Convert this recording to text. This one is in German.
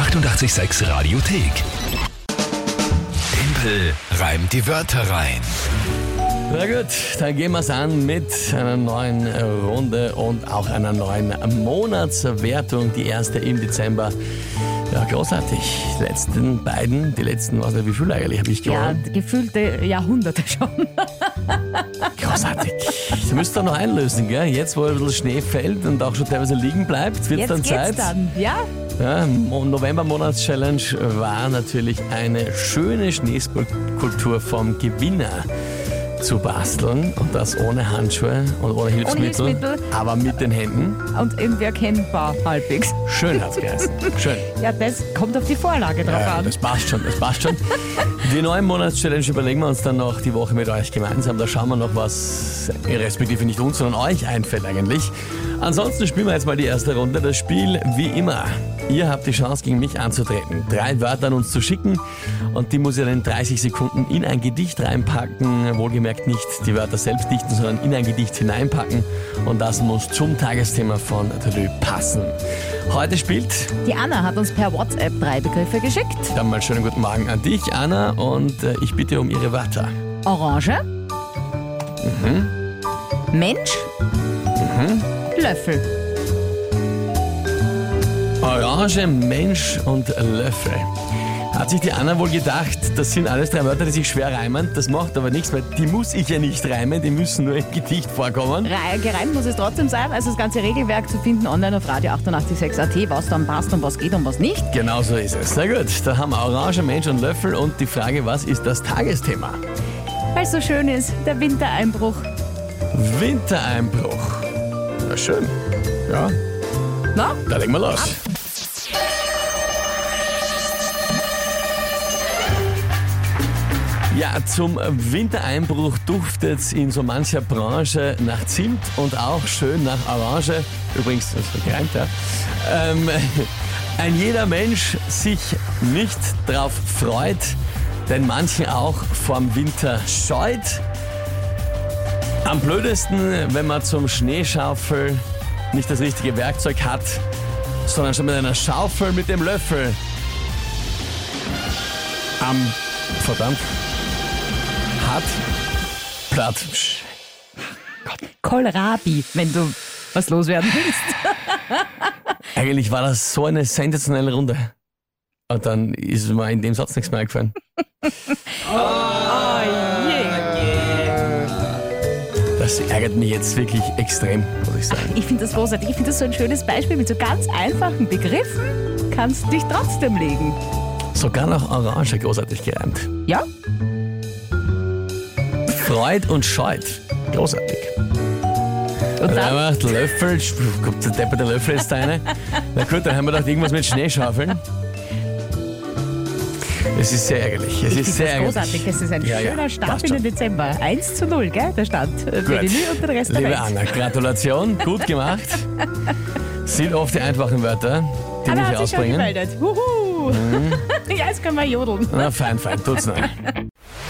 886 Radiothek. Tempel reimt die Wörter rein. Na gut, dann gehen wir es an mit einer neuen Runde und auch einer neuen Monatswertung, die erste im Dezember. Ja, großartig. Die letzten beiden, die letzten, was wie viel eigentlich habe ich Ja, gewonnen? gefühlte Jahrhunderte schon. Großartig. Sie müsst doch noch einlösen, gell? Jetzt, wo ein bisschen Schnee fällt und auch schon teilweise liegen bleibt, wird Jetzt dann Zeit. dann, ja? Ja, November-Monats-Challenge war natürlich eine schöne Schneeskulptur vom Gewinner zu basteln und das ohne Handschuhe und ohne Hilfsmittel, Hilfsmittel. aber mit den Händen. Und irgendwie erkennbar halbwegs. Schön hat's geheißen. Schön. Ja, das kommt auf die Vorlage drauf Ja, an. das passt schon, das passt schon. Die neuen Monats-Challenge überlegen wir uns dann noch die Woche mit euch gemeinsam. Da schauen wir noch, was respektive nicht uns, sondern euch einfällt eigentlich. Ansonsten spielen wir jetzt mal die erste Runde. Das Spiel wie immer. Ihr habt die Chance, gegen mich anzutreten. Drei Wörter an uns zu schicken und die muss ihr dann in 30 Sekunden in ein Gedicht reinpacken. Wohlgemerkt nicht die Wörter selbst dichten, sondern in ein Gedicht hineinpacken. Und das muss zum Tagesthema von Delü passen. Heute spielt Die Anna hat uns per WhatsApp drei Begriffe geschickt. dann mal schönen guten Morgen an dich, Anna, und äh, ich bitte um Ihre Wörter. Orange. Mhm. Mensch. Löffel. Orange, Mensch und Löffel. Hat sich die Anna wohl gedacht, das sind alles drei Wörter, die sich schwer reimen. Das macht aber nichts, weil die muss ich ja nicht reimen, die müssen nur im Gedicht vorkommen. Re- Gereimt muss es trotzdem sein, also das ganze Regelwerk zu finden online auf radio 886.at, was dann passt und was geht und was nicht. Genau so ist es. Na gut, da haben wir Orange, Mensch und Löffel und die Frage, was ist das Tagesthema? Weil es so schön ist, der Wintereinbruch. Wintereinbruch. Na schön. Ja, Na? da legen wir los. Ja, zum Wintereinbruch duftet in so mancher Branche nach Zimt und auch schön nach Orange. Übrigens, das war gereimt, ja. Ähm, ein jeder Mensch sich nicht drauf freut, denn manchen auch vorm Winter scheut. Am blödesten, wenn man zum Schneeschaufeln nicht das richtige Werkzeug hat, sondern schon mit einer Schaufel mit dem Löffel am verdammt hat platt. Kohlrabi, wenn du was loswerden willst. Eigentlich war das so eine sensationelle Runde. Und dann ist mir in dem Satz nichts mehr eingefallen. Das ärgert mich jetzt wirklich extrem, muss ich sagen. Ich finde das großartig. Ich finde das so ein schönes Beispiel. Mit so ganz einfachen Begriffen kannst du dich trotzdem legen. Sogar noch Orange großartig gereimt. Ja? Freut und scheut. Großartig. Und dann, der Löffel, kommt der Depper, der Löffel ist deine. Na gut, dann haben wir gedacht, irgendwas mit Schneeschaufeln. Es ist sehr ärgerlich. Es ich ist sehr das ärgerlich. großartig. Das ist ein Ja, ja, schöner Start passt in den. Dezember. 1 zu 0, gell? Der Stand. Für die Menü und den Rest der Liebe Welt. Anna, Gratulation, gut gemacht. Sind oft die einfachen Wörter, die Anna mich hat sich schon ausbringen. gemeldet. Wuhu! Mhm. ja, jetzt können wir jodeln. Na fein, fein, tut's noch.